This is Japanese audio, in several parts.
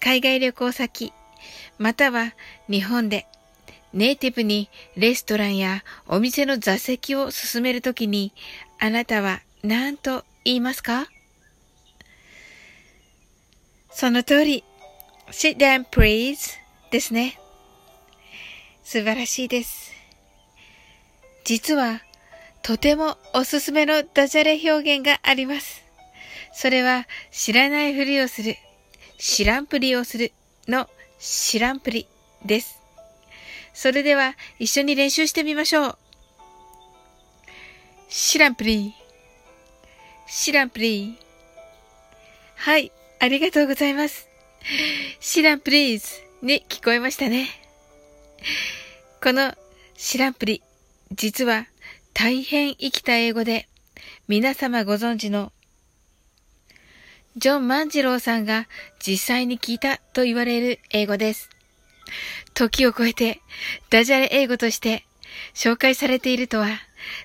海外旅行先、または日本でネイティブにレストランやお店の座席を進めるときにあなたは何と言いますか？その通り、sit down please ですね。素晴らしいです。実は、とてもおすすめのダジャレ表現があります。それは、知らないふりをする。知らんぷりをするの知らんぷりです。それでは一緒に練習してみましょう。知らんぷり。知らんぷり。はい、ありがとうございます。知らんプリーズに聞こえましたね。この知らんぷり、実は大変生きた英語で皆様ご存知のジョン万次郎さんが実際に聞いたと言われる英語です。時を超えてダジャレ英語として紹介されているとは、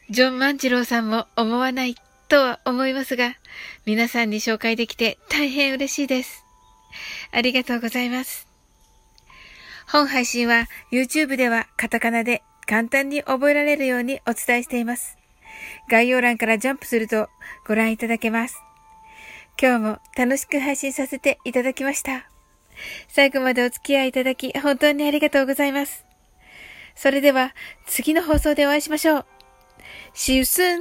ジョン万次郎さんも思わないとは思いますが、皆さんに紹介できて大変嬉しいです。ありがとうございます。本配信は YouTube ではカタカナで簡単に覚えられるようにお伝えしています。概要欄からジャンプするとご覧いただけます。今日も楽しく配信させていただきました。最後までお付き合いいただき本当にありがとうございます。それでは次の放送でお会いしましょう。See you soon!